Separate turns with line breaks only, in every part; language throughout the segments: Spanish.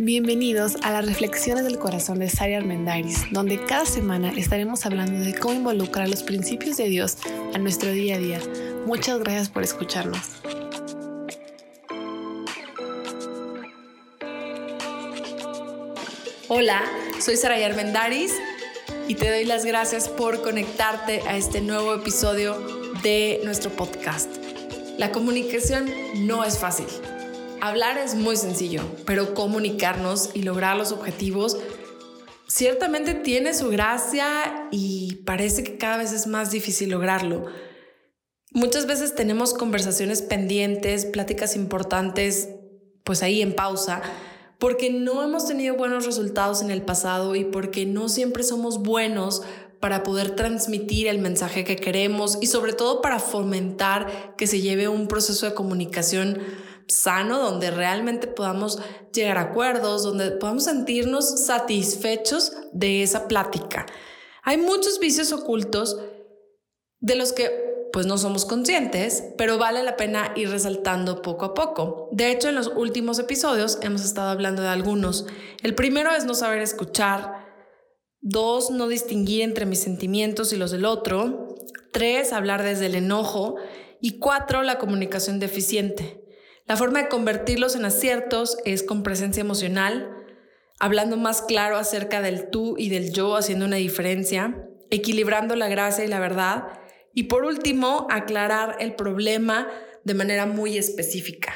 Bienvenidos a las Reflexiones del Corazón de Sari Armendariz, donde cada semana estaremos hablando de cómo involucrar los principios de Dios a nuestro día a día. Muchas gracias por escucharnos.
Hola, soy Saray Armendariz y te doy las gracias por conectarte a este nuevo episodio de nuestro podcast. La comunicación no es fácil Hablar es muy sencillo, pero comunicarnos y lograr los objetivos ciertamente tiene su gracia y parece que cada vez es más difícil lograrlo. Muchas veces tenemos conversaciones pendientes, pláticas importantes, pues ahí en pausa, porque no hemos tenido buenos resultados en el pasado y porque no siempre somos buenos para poder transmitir el mensaje que queremos y sobre todo para fomentar que se lleve un proceso de comunicación sano, donde realmente podamos llegar a acuerdos, donde podamos sentirnos satisfechos de esa plática. Hay muchos vicios ocultos de los que pues no somos conscientes, pero vale la pena ir resaltando poco a poco. De hecho, en los últimos episodios hemos estado hablando de algunos. El primero es no saber escuchar. Dos, no distinguir entre mis sentimientos y los del otro. Tres, hablar desde el enojo. Y cuatro, la comunicación deficiente. La forma de convertirlos en aciertos es con presencia emocional, hablando más claro acerca del tú y del yo, haciendo una diferencia, equilibrando la gracia y la verdad, y por último, aclarar el problema de manera muy específica.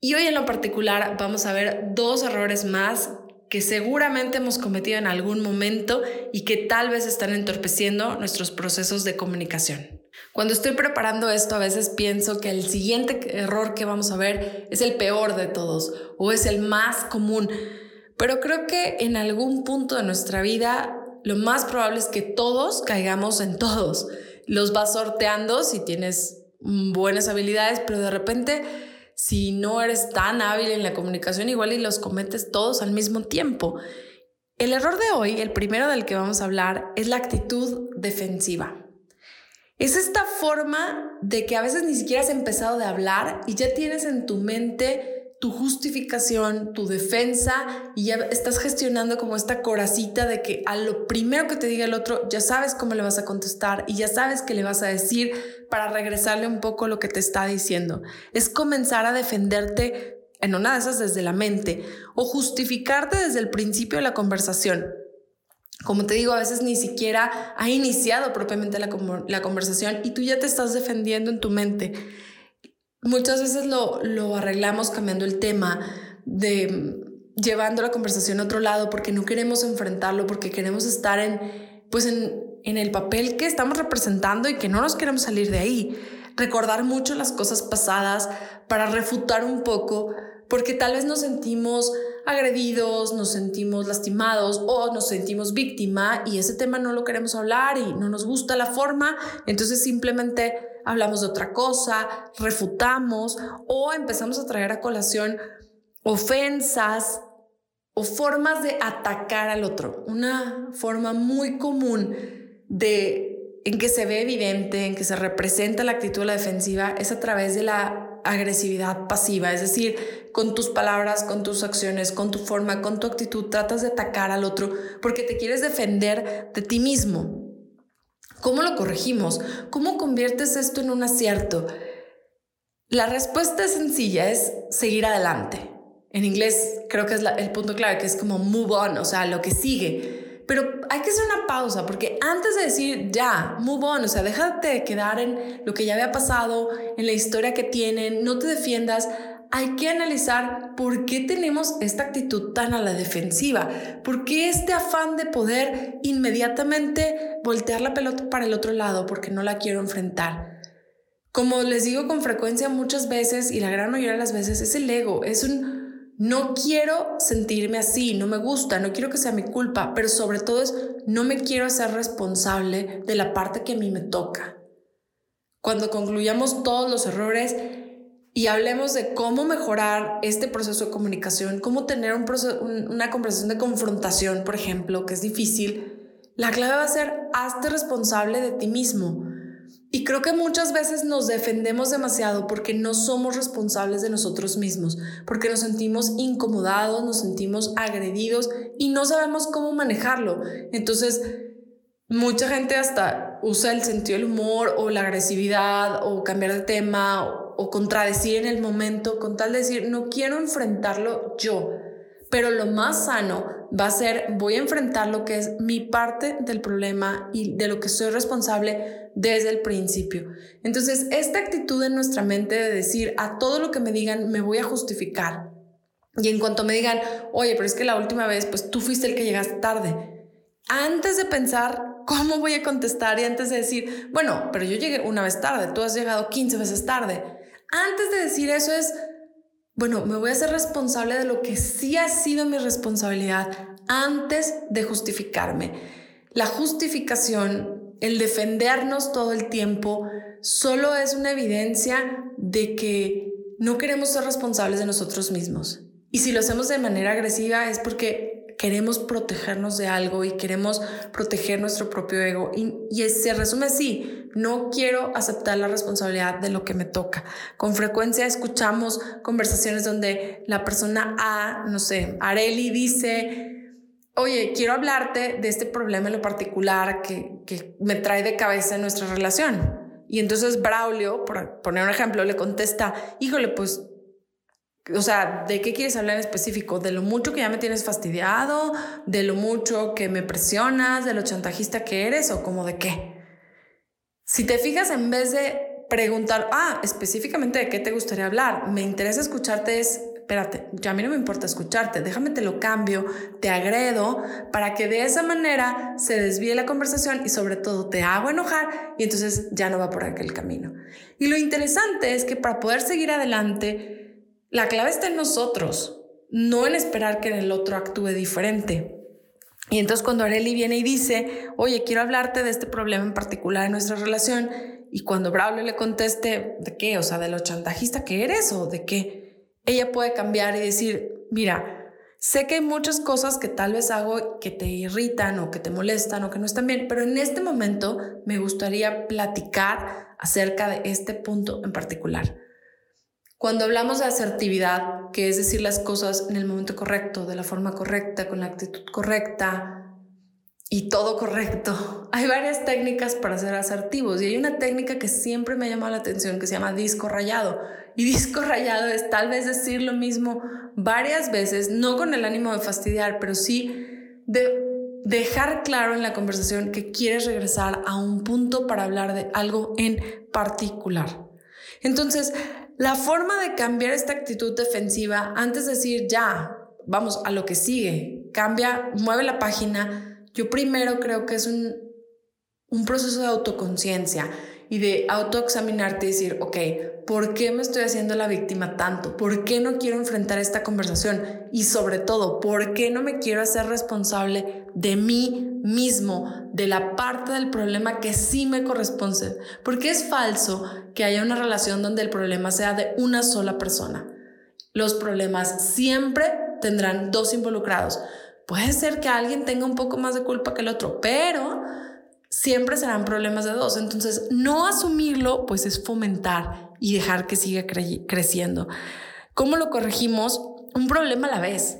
Y hoy en lo particular vamos a ver dos errores más que seguramente hemos cometido en algún momento y que tal vez están entorpeciendo nuestros procesos de comunicación. Cuando estoy preparando esto, a veces pienso que el siguiente error que vamos a ver es el peor de todos o es el más común. Pero creo que en algún punto de nuestra vida lo más probable es que todos caigamos en todos. Los vas sorteando si tienes buenas habilidades, pero de repente si no eres tan hábil en la comunicación, igual y los cometes todos al mismo tiempo. El error de hoy, el primero del que vamos a hablar, es la actitud defensiva. Es esta forma de que a veces ni siquiera has empezado de hablar y ya tienes en tu mente tu justificación, tu defensa y ya estás gestionando como esta coracita de que a lo primero que te diga el otro ya sabes cómo le vas a contestar y ya sabes qué le vas a decir para regresarle un poco lo que te está diciendo. Es comenzar a defenderte en una de esas desde la mente o justificarte desde el principio de la conversación como te digo, a veces ni siquiera ha iniciado propiamente la, la, conversación y tú ya te estás defendiendo en tu mente. Muchas veces lo, lo arreglamos cambiando el tema, de llevando la conversación a otro lado porque no queremos enfrentarlo, porque queremos estar en, pues en, en el papel que estamos representando y que no nos queremos salir de ahí. Recordar mucho las cosas pasadas para refutar un poco, porque tal vez nos sentimos agredidos, nos sentimos lastimados o nos sentimos víctima y ese tema no lo queremos hablar y no nos gusta la forma, entonces simplemente hablamos de otra cosa, refutamos o empezamos a traer a colación ofensas o formas de atacar al otro. Una forma muy común de en que se ve evidente, en que se representa la actitud de la defensiva es a través de la agresividad pasiva, es decir, con tus palabras, con tus acciones, con tu forma, con tu actitud, tratas de atacar al otro porque te quieres defender de ti mismo. ¿Cómo lo corregimos? ¿Cómo conviertes esto en un acierto? La respuesta es sencilla, es seguir adelante. En inglés creo que es el punto clave, que es como move on, o sea, lo que sigue. Pero hay que hacer una pausa porque antes de decir ya, move on, o sea, déjate de quedar en lo que ya había pasado, en la historia que tienen, no te defiendas. Hay que analizar por qué tenemos esta actitud tan a la defensiva, por qué este afán de poder inmediatamente voltear la pelota para el otro lado porque no la quiero enfrentar. Como les digo con frecuencia muchas veces y la gran mayoría de las veces es el ego, es un no quiero sentirme así, no me gusta, no quiero que sea mi culpa, pero sobre todo es, no me quiero hacer responsable de la parte que a mí me toca. Cuando concluyamos todos los errores y hablemos de cómo mejorar este proceso de comunicación, cómo tener una conversación de confrontación, por ejemplo, que es difícil, la clave va a ser, hazte responsable de ti mismo. Y creo que muchas veces nos defendemos demasiado porque no somos responsables de nosotros mismos, porque nos sentimos incomodados, nos sentimos agredidos y no sabemos cómo manejarlo. Entonces, mucha gente hasta usa el sentido del humor o la agresividad o cambiar de tema o, o contradecir en el momento con tal de decir, no quiero enfrentarlo yo. Pero lo más sano va a ser, voy a enfrentar lo que es mi parte del problema y de lo que soy responsable desde el principio. Entonces, esta actitud en nuestra mente de decir a todo lo que me digan me voy a justificar. Y en cuanto me digan, oye, pero es que la última vez, pues tú fuiste el que llegaste tarde. Antes de pensar cómo voy a contestar y antes de decir, bueno, pero yo llegué una vez tarde, tú has llegado 15 veces tarde. Antes de decir eso es, bueno, me voy a ser responsable de lo que sí ha sido mi responsabilidad antes de justificarme. La justificación, el defendernos todo el tiempo, solo es una evidencia de que no queremos ser responsables de nosotros mismos. Y si lo hacemos de manera agresiva es porque queremos protegernos de algo y queremos proteger nuestro propio ego. Y, y se resume así, no quiero aceptar la responsabilidad de lo que me toca. Con frecuencia escuchamos conversaciones donde la persona A, no sé, Areli dice, oye, quiero hablarte de este problema en lo particular que, que me trae de cabeza en nuestra relación. Y entonces Braulio, por poner un ejemplo, le contesta, híjole, pues o sea, ¿de qué quieres hablar en específico? ¿De lo mucho que ya me tienes fastidiado? ¿De lo mucho que me presionas? ¿De lo chantajista que eres? ¿O como de qué? Si te fijas, en vez de preguntar, ah, específicamente de qué te gustaría hablar, me interesa escucharte es, espérate, ya a mí no me importa escucharte, déjame te lo cambio, te agredo, para que de esa manera se desvíe la conversación y sobre todo te hago enojar y entonces ya no va por aquel camino. Y lo interesante es que para poder seguir adelante, la clave está en nosotros, no en esperar que el otro actúe diferente. Y entonces cuando Areli viene y dice, oye, quiero hablarte de este problema en particular en nuestra relación, y cuando Braulio le conteste, ¿de qué? O sea, ¿de lo chantajista que eres o de qué? Ella puede cambiar y decir, mira, sé que hay muchas cosas que tal vez hago que te irritan o que te molestan o que no están bien, pero en este momento me gustaría platicar acerca de este punto en particular. Cuando hablamos de asertividad, que es decir las cosas en el momento correcto, de la forma correcta, con la actitud correcta y todo correcto, hay varias técnicas para ser asertivos y hay una técnica que siempre me ha llamado la atención que se llama disco rayado. Y disco rayado es tal vez decir lo mismo varias veces, no con el ánimo de fastidiar, pero sí de dejar claro en la conversación que quieres regresar a un punto para hablar de algo en particular. Entonces, la forma de cambiar esta actitud defensiva, antes de decir ya, vamos a lo que sigue, cambia, mueve la página, yo primero creo que es un, un proceso de autoconciencia y de autoexaminarte y decir, ok, ¿por qué me estoy haciendo la víctima tanto? ¿Por qué no quiero enfrentar esta conversación? Y sobre todo, ¿por qué no me quiero hacer responsable de mí mismo, de la parte del problema que sí me corresponde? Porque es falso que haya una relación donde el problema sea de una sola persona. Los problemas siempre tendrán dos involucrados. Puede ser que alguien tenga un poco más de culpa que el otro, pero siempre serán problemas de dos. Entonces, no asumirlo, pues es fomentar y dejar que siga creciendo. ¿Cómo lo corregimos? Un problema a la vez.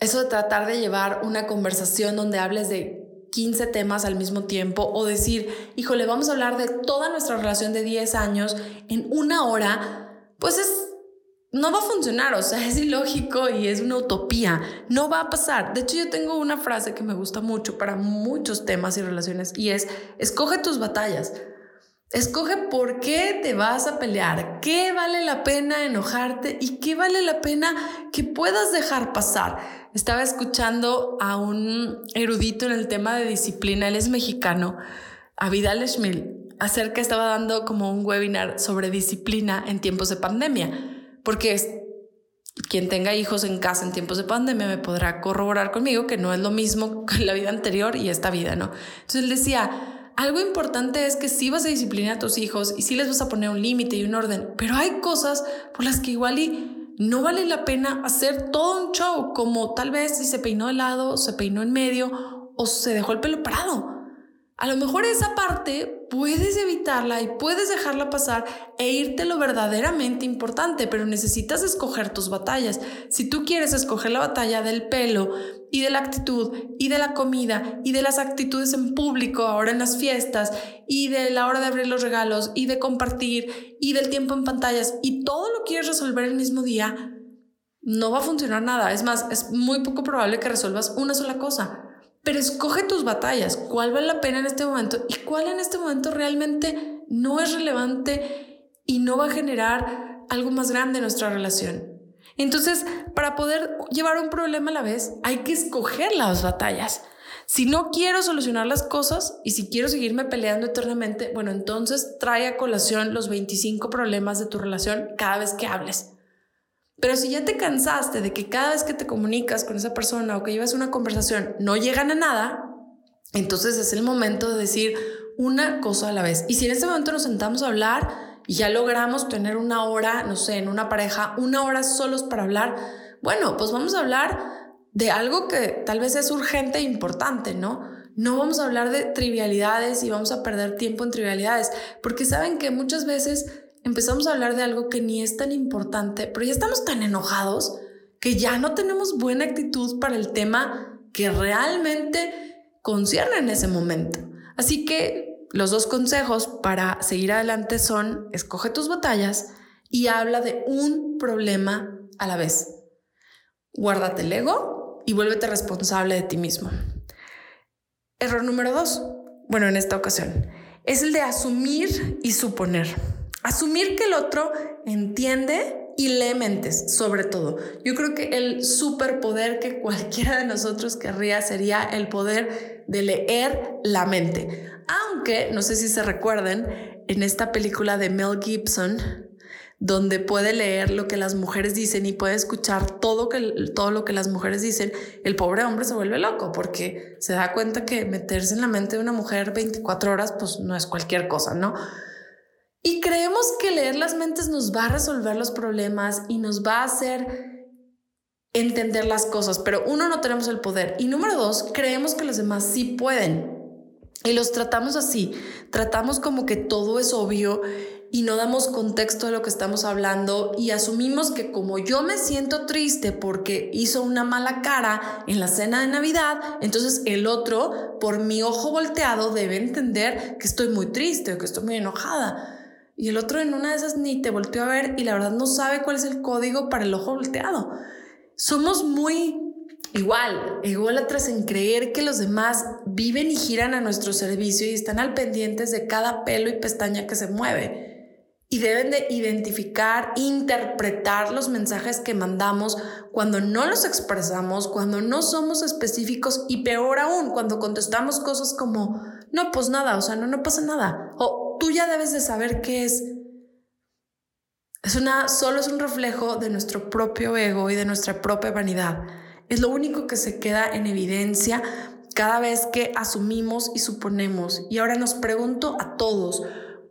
Eso de tratar de llevar una conversación donde hables de 15 temas al mismo tiempo o decir, híjole, vamos a hablar de toda nuestra relación de 10 años en una hora, pues es no va a funcionar, o sea, es ilógico y es una utopía, no va a pasar. De hecho, yo tengo una frase que me gusta mucho para muchos temas y relaciones y es, escoge tus batallas. Escoge por qué te vas a pelear, qué vale la pena enojarte y qué vale la pena que puedas dejar pasar. Estaba escuchando a un erudito en el tema de disciplina, él es mexicano, a Vidal Schmil, acerca estaba dando como un webinar sobre disciplina en tiempos de pandemia porque quien tenga hijos en casa en tiempos de pandemia me podrá corroborar conmigo que no es lo mismo que la vida anterior y esta vida, ¿no? Entonces él decía, algo importante es que sí vas a disciplinar a tus hijos y sí les vas a poner un límite y un orden, pero hay cosas por las que igual y no vale la pena hacer todo un show, como tal vez si se peinó de lado, se peinó en medio o se dejó el pelo parado. A lo mejor esa parte puedes evitarla y puedes dejarla pasar e irte lo verdaderamente importante, pero necesitas escoger tus batallas. Si tú quieres escoger la batalla del pelo y de la actitud y de la comida y de las actitudes en público, ahora en las fiestas y de la hora de abrir los regalos y de compartir y del tiempo en pantallas y todo lo quieres resolver el mismo día, no va a funcionar nada. Es más, es muy poco probable que resuelvas una sola cosa. Pero escoge tus batallas, cuál vale la pena en este momento y cuál en este momento realmente no es relevante y no va a generar algo más grande en nuestra relación. Entonces, para poder llevar un problema a la vez, hay que escoger las batallas. Si no quiero solucionar las cosas y si quiero seguirme peleando eternamente, bueno, entonces trae a colación los 25 problemas de tu relación cada vez que hables. Pero si ya te cansaste de que cada vez que te comunicas con esa persona o que llevas una conversación no llegan a nada, entonces es el momento de decir una cosa a la vez. Y si en este momento nos sentamos a hablar y ya logramos tener una hora, no sé, en una pareja, una hora solos para hablar, bueno, pues vamos a hablar de algo que tal vez es urgente e importante, ¿no? No vamos a hablar de trivialidades y vamos a perder tiempo en trivialidades, porque saben que muchas veces empezamos a hablar de algo que ni es tan importante, pero ya estamos tan enojados que ya no tenemos buena actitud para el tema que realmente concierne en ese momento. Así que los dos consejos para seguir adelante son, escoge tus batallas y habla de un problema a la vez. Guárdate el ego y vuélvete responsable de ti mismo. Error número dos, bueno, en esta ocasión, es el de asumir y suponer. Asumir que el otro entiende y lee mentes, sobre todo. Yo creo que el superpoder que cualquiera de nosotros querría sería el poder de leer la mente. Aunque, no sé si se recuerden, en esta película de Mel Gibson, donde puede leer lo que las mujeres dicen y puede escuchar todo, que, todo lo que las mujeres dicen, el pobre hombre se vuelve loco porque se da cuenta que meterse en la mente de una mujer 24 horas pues no es cualquier cosa, ¿no? Y creemos que leer las mentes nos va a resolver los problemas y nos va a hacer entender las cosas, pero uno, no tenemos el poder. Y número dos, creemos que los demás sí pueden. Y los tratamos así, tratamos como que todo es obvio y no damos contexto de lo que estamos hablando y asumimos que como yo me siento triste porque hizo una mala cara en la cena de Navidad, entonces el otro, por mi ojo volteado, debe entender que estoy muy triste o que estoy muy enojada. Y el otro en una de esas ni te volteó a ver y la verdad no sabe cuál es el código para el ojo volteado. Somos muy igual, ególatras en creer que los demás viven y giran a nuestro servicio y están al pendientes de cada pelo y pestaña que se mueve. Y deben de identificar, interpretar los mensajes que mandamos cuando no los expresamos, cuando no somos específicos y peor aún, cuando contestamos cosas como, no, pues nada, o sea, no, no pasa nada. O tú ya debes de saber qué es. Es una, solo es un reflejo de nuestro propio ego y de nuestra propia vanidad. Es lo único que se queda en evidencia cada vez que asumimos y suponemos. Y ahora nos pregunto a todos,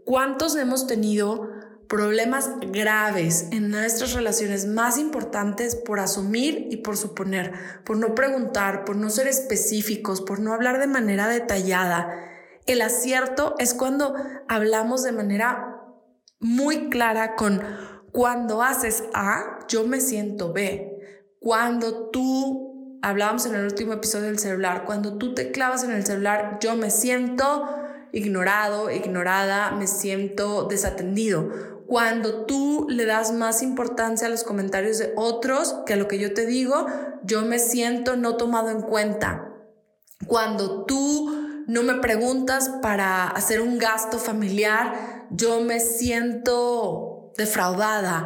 ¿cuántos hemos tenido problemas graves en nuestras relaciones más importantes por asumir y por suponer, por no preguntar, por no ser específicos, por no hablar de manera detallada? El acierto es cuando hablamos de manera muy clara con cuando haces A, yo me siento B. Cuando tú, hablábamos en el último episodio del celular, cuando tú te clavas en el celular, yo me siento ignorado, ignorada, me siento desatendido. Cuando tú le das más importancia a los comentarios de otros que a lo que yo te digo, yo me siento no tomado en cuenta. Cuando tú no me preguntas para hacer un gasto familiar, yo me siento defraudada.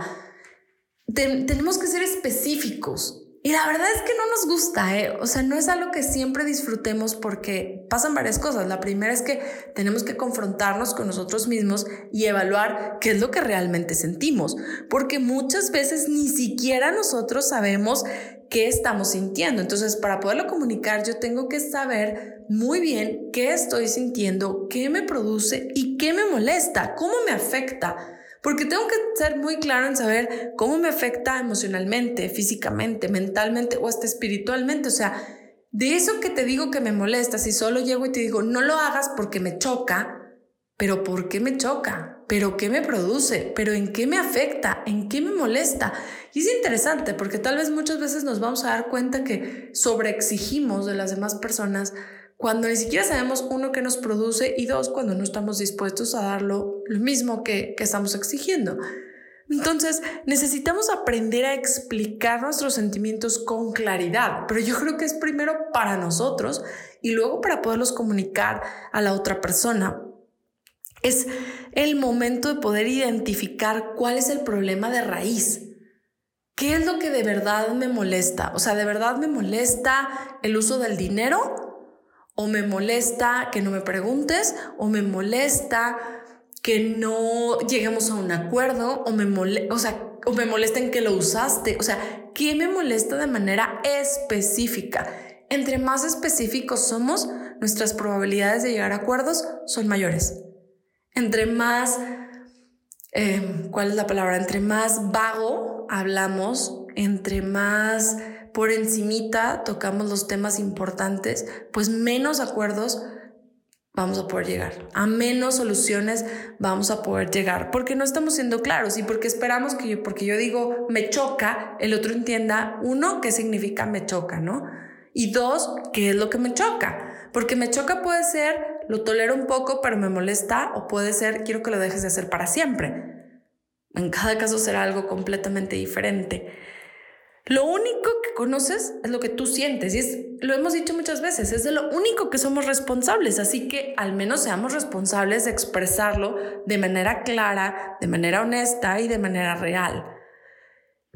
tenemos que ser específicos. Y la verdad es que no nos gusta, ¿eh? O sea, no es algo que siempre disfrutemos porque pasan varias cosas. La primera es que tenemos que confrontarnos con nosotros mismos y evaluar qué es lo que realmente sentimos, porque muchas veces ni siquiera nosotros sabemos qué estamos sintiendo. Entonces, para poderlo comunicar, yo tengo que saber muy bien qué estoy sintiendo, qué me produce y qué me molesta, cómo me afecta. Porque tengo que ser muy claro en saber cómo me afecta emocionalmente, físicamente, mentalmente o hasta espiritualmente. O sea, de eso que te digo que me molesta, si solo llego y te digo, no lo hagas porque me choca, pero ¿por qué me choca? ¿Pero qué me produce? ¿Pero en qué me afecta? ¿En qué me molesta? Y es interesante porque tal vez muchas veces nos vamos a dar cuenta que sobreexigimos de las demás personas cuando ni siquiera sabemos, uno, qué nos produce y dos, cuando no estamos dispuestos a darlo lo mismo que, que estamos exigiendo. Entonces, necesitamos aprender a explicar nuestros sentimientos con claridad, pero yo creo que es primero para nosotros y luego para poderlos comunicar a la otra persona. Es el momento de poder identificar cuál es el problema de raíz. ¿Qué es lo que de verdad me molesta? O sea, ¿de verdad me molesta el uso del dinero? ¿O me molesta que no me preguntes? ¿O me molesta que no lleguemos a un acuerdo? ¿O me, o sea, o me molesta en que lo usaste? O sea, ¿qué me molesta de manera específica? Entre más específicos somos, nuestras probabilidades de llegar a acuerdos son mayores entre más, em, ¿cuál es la palabra? Entre más vago hablamos, entre más por encimita tocamos los temas importantes, pues menos acuerdos vamos a poder llegar, a menos soluciones vamos a poder llegar, porque no estamos siendo claros y porque esperamos que yo, porque yo digo me choca, el otro entienda, uno, qué significa me choca, ¿no? Y dos, qué es lo que me choca. Porque me choca puede ser, lo tolero un poco, pero me molesta, o puede ser, quiero que lo dejes de hacer para siempre. En cada caso será algo completamente diferente. Lo único que conoces es lo que tú sientes y es, lo hemos dicho muchas veces, es de lo único que somos responsables, así que al menos seamos responsables de expresarlo de manera clara, de manera honesta y de manera real.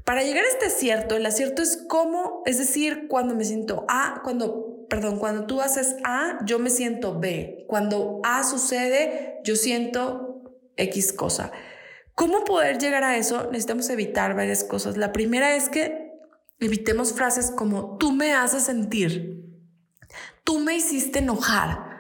Para llegar a este acierto, el acierto es cómo, es decir, cuando me siento A, cuando perdón, cuando tú haces A, yo me siento B. Cuando A sucede, yo siento X cosa. ¿Cómo poder llegar a eso? Necesitamos evitar varias cosas. La primera es que evitemos frases como tú me haces sentir, tú me hiciste enojar.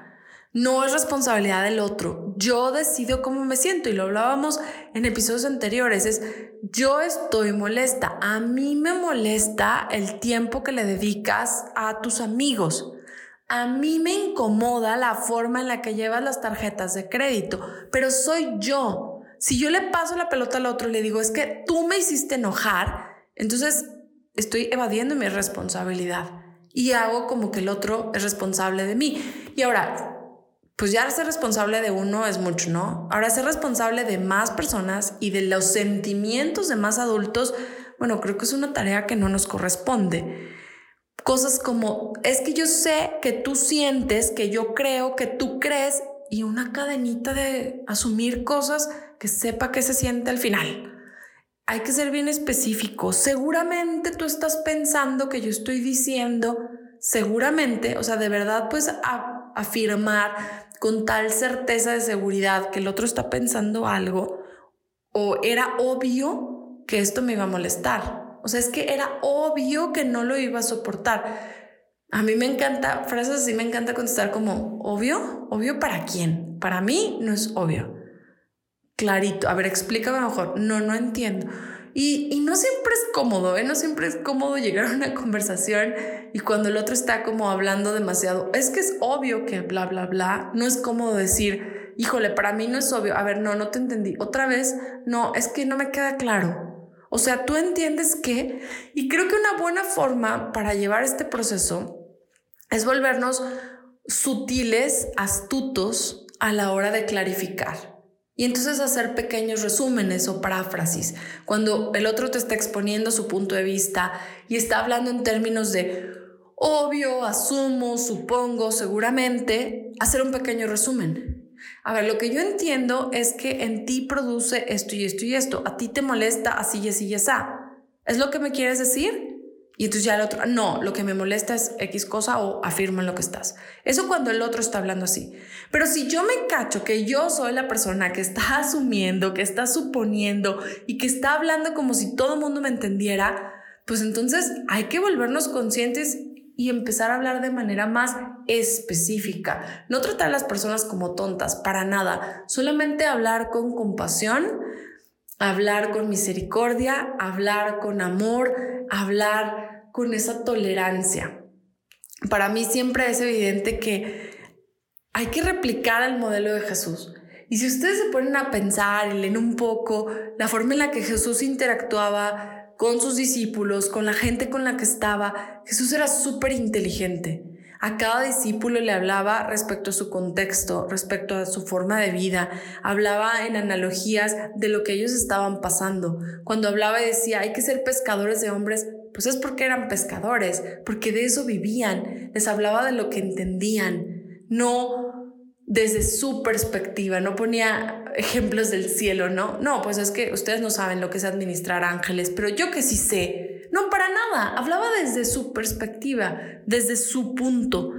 No es responsabilidad del otro. Yo decido cómo me siento y lo hablábamos en episodios anteriores. Es yo estoy molesta. A mí me molesta el tiempo que le dedicas a tus amigos. A mí me incomoda la forma en la que llevas las tarjetas de crédito, pero soy yo. Si yo le paso la pelota al otro y le digo, es que tú me hiciste enojar, entonces estoy evadiendo mi responsabilidad y hago como que el otro es responsable de mí. Y ahora, pues ya ser responsable de uno es mucho, ¿no? Ahora ser responsable de más personas y de los sentimientos de más adultos, bueno, creo que es una tarea que no nos corresponde. Cosas como, es que yo sé que tú sientes, que yo creo, que tú crees, y una cadenita de asumir cosas que sepa que se siente al final. Hay que ser bien específico. Seguramente tú estás pensando que yo estoy diciendo, seguramente, o sea, de verdad, pues afirmar con tal certeza de seguridad que el otro está pensando algo o era obvio que esto me iba a molestar. O sea, es que era obvio que no lo iba a soportar. A mí me encanta, frases así me encanta contestar como, ¿obvio? ¿Obvio para quién? Para mí no es obvio. Clarito. A ver, explícame mejor. No, no entiendo. Y, no siempre es cómodo, ¿eh? No siempre es cómodo llegar a una conversación y cuando el otro está como hablando demasiado, es que es obvio que bla, bla, bla, no es cómodo decir, híjole, para mí no es obvio, a ver, no, no te entendí, otra vez, no, es que no me queda claro. O sea, tú entiendes que, y creo que una buena forma para llevar este proceso es volvernos sutiles, astutos a la hora de clarificar. Y entonces hacer pequeños resúmenes o paráfrasis. Cuando el otro te está exponiendo su punto de vista y está hablando en términos de obvio, asumo, supongo, seguramente, hacer un pequeño resumen. A ver, lo que yo entiendo es que en ti produce esto y esto y esto. A ti te molesta así y así y así. ¿Es lo que me quieres decir? Y entonces ya el otro, no, lo que me molesta es X cosa o afirma en lo que estás. Eso cuando el otro está hablando así. Pero si yo me cacho que yo soy la persona que está asumiendo, que está suponiendo y que está hablando como si todo el mundo me entendiera, pues entonces hay que volvernos conscientes y empezar a hablar de manera más específica. No tratar a las personas como tontas, para nada. Solamente hablar con compasión, hablar con misericordia, hablar con amor, hablar con esa tolerancia. Para mí siempre es evidente que hay que replicar el modelo de Jesús. Y si ustedes se ponen a pensar y leen un poco la forma en la que Jesús interactuaba con sus discípulos, con la gente con la que estaba, Jesús era súper inteligente. A cada discípulo le hablaba respecto a su contexto, respecto a su forma de vida, hablaba en analogías de lo que ellos estaban pasando. Cuando hablaba decía, hay que ser pescadores de hombres, pues es porque eran pescadores, porque de eso vivían, les hablaba de lo que entendían, no desde su perspectiva, no ponía ejemplos del cielo, ¿no? No, pues es que ustedes no saben lo que es administrar ángeles, pero yo que sí sé, no, para nada. Hablaba desde su perspectiva, desde su punto.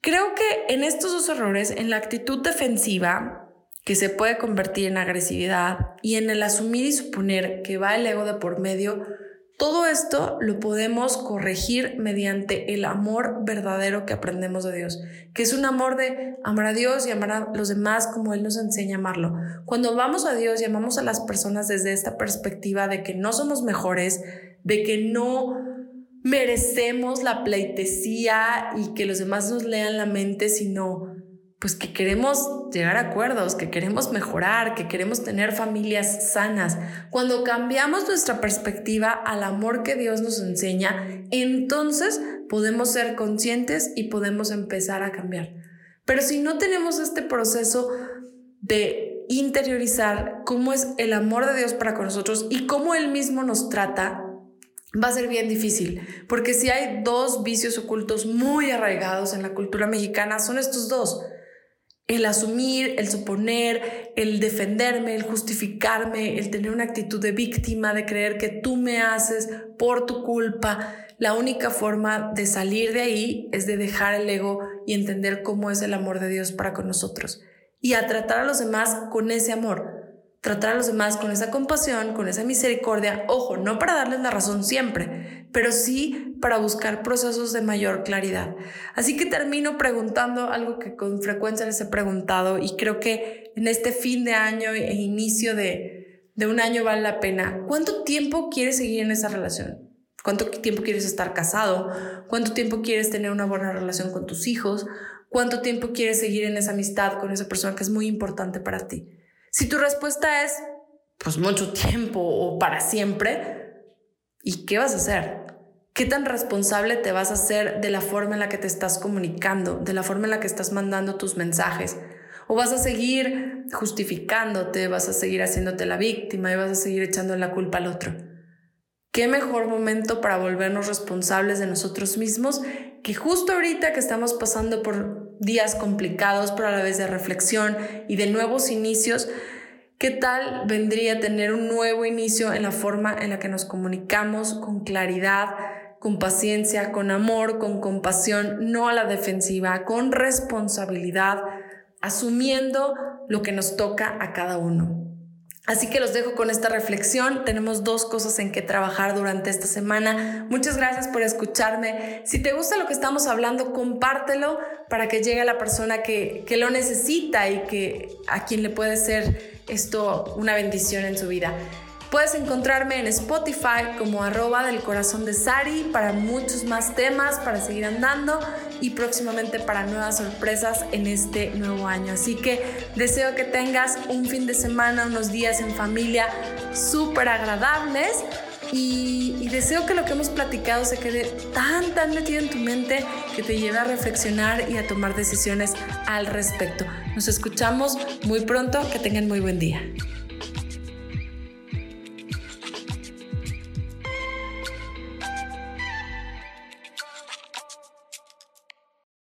Creo que en estos dos errores, en la actitud defensiva, que se puede convertir en agresividad, y en el asumir y suponer que va el ego de por medio, todo esto lo podemos corregir mediante el amor verdadero que aprendemos de Dios, que es un amor de amar a Dios y amar a los demás como Él nos enseña a amarlo. Cuando vamos a Dios y amamos a las personas desde esta perspectiva de que no somos mejores, de que no merecemos la pleitesía y que los demás nos lean la mente, sino pues que queremos llegar a acuerdos, que queremos mejorar, que queremos tener familias sanas. Cuando cambiamos nuestra perspectiva al amor que Dios nos enseña, entonces podemos ser conscientes y podemos empezar a cambiar. Pero si no tenemos este proceso de interiorizar cómo es el amor de Dios para con nosotros y cómo Él mismo nos trata, va a ser bien difícil, porque si hay dos vicios ocultos muy arraigados en la cultura mexicana, son estos dos. El asumir, el suponer, el defenderme, el justificarme, el tener una actitud de víctima, de creer que tú me haces por tu culpa. La única forma de salir de ahí es de dejar el ego y entender cómo es el amor de Dios para con nosotros y a tratar a los demás con ese amor tratar a los demás con esa compasión, con esa misericordia, ojo, no para darles la razón siempre, pero sí para buscar procesos de mayor claridad. Así que termino preguntando algo que con frecuencia les he preguntado y creo que en este fin de año e inicio de, de un año vale la pena. ¿Cuánto tiempo quieres seguir en esa relación? ¿Cuánto tiempo quieres estar casado? ¿Cuánto tiempo quieres tener una buena relación con tus hijos? ¿Cuánto tiempo quieres seguir en esa amistad con esa persona que es muy importante para ti? Si tu respuesta es, pues mucho tiempo o para siempre, ¿y qué vas a hacer? ¿Qué tan responsable te vas a hacer de la forma en la que te estás comunicando, de la forma en la que estás mandando tus mensajes? ¿O vas a seguir justificándote, vas a seguir haciéndote la víctima y vas a seguir echando la culpa al otro? ¿Qué mejor momento para volvernos responsables de nosotros mismos que justo ahorita que estamos pasando por días complicados, pero a la vez de reflexión y de nuevos inicios, ¿qué tal vendría tener un nuevo inicio en la forma en la que nos comunicamos con claridad, con paciencia, con amor, con compasión, no a la defensiva, con responsabilidad, asumiendo lo que nos toca a cada uno? Así que los dejo con esta reflexión. Tenemos dos cosas en que trabajar durante esta semana. Muchas gracias por escucharme. Si te gusta lo que estamos hablando, compártelo para que llegue a la persona que, que lo necesita y que a quien le puede ser esto una bendición en su vida. Puedes encontrarme en Spotify como arroba del corazón de Sari para muchos más temas, para seguir andando y próximamente para nuevas sorpresas en este nuevo año. Así que deseo que tengas un fin de semana, unos días en familia súper agradables y, y, deseo que lo que hemos platicado se quede tan, tan metido en tu mente que te lleve a reflexionar y a tomar decisiones al respecto. Nos escuchamos muy pronto, que tengan muy buen día.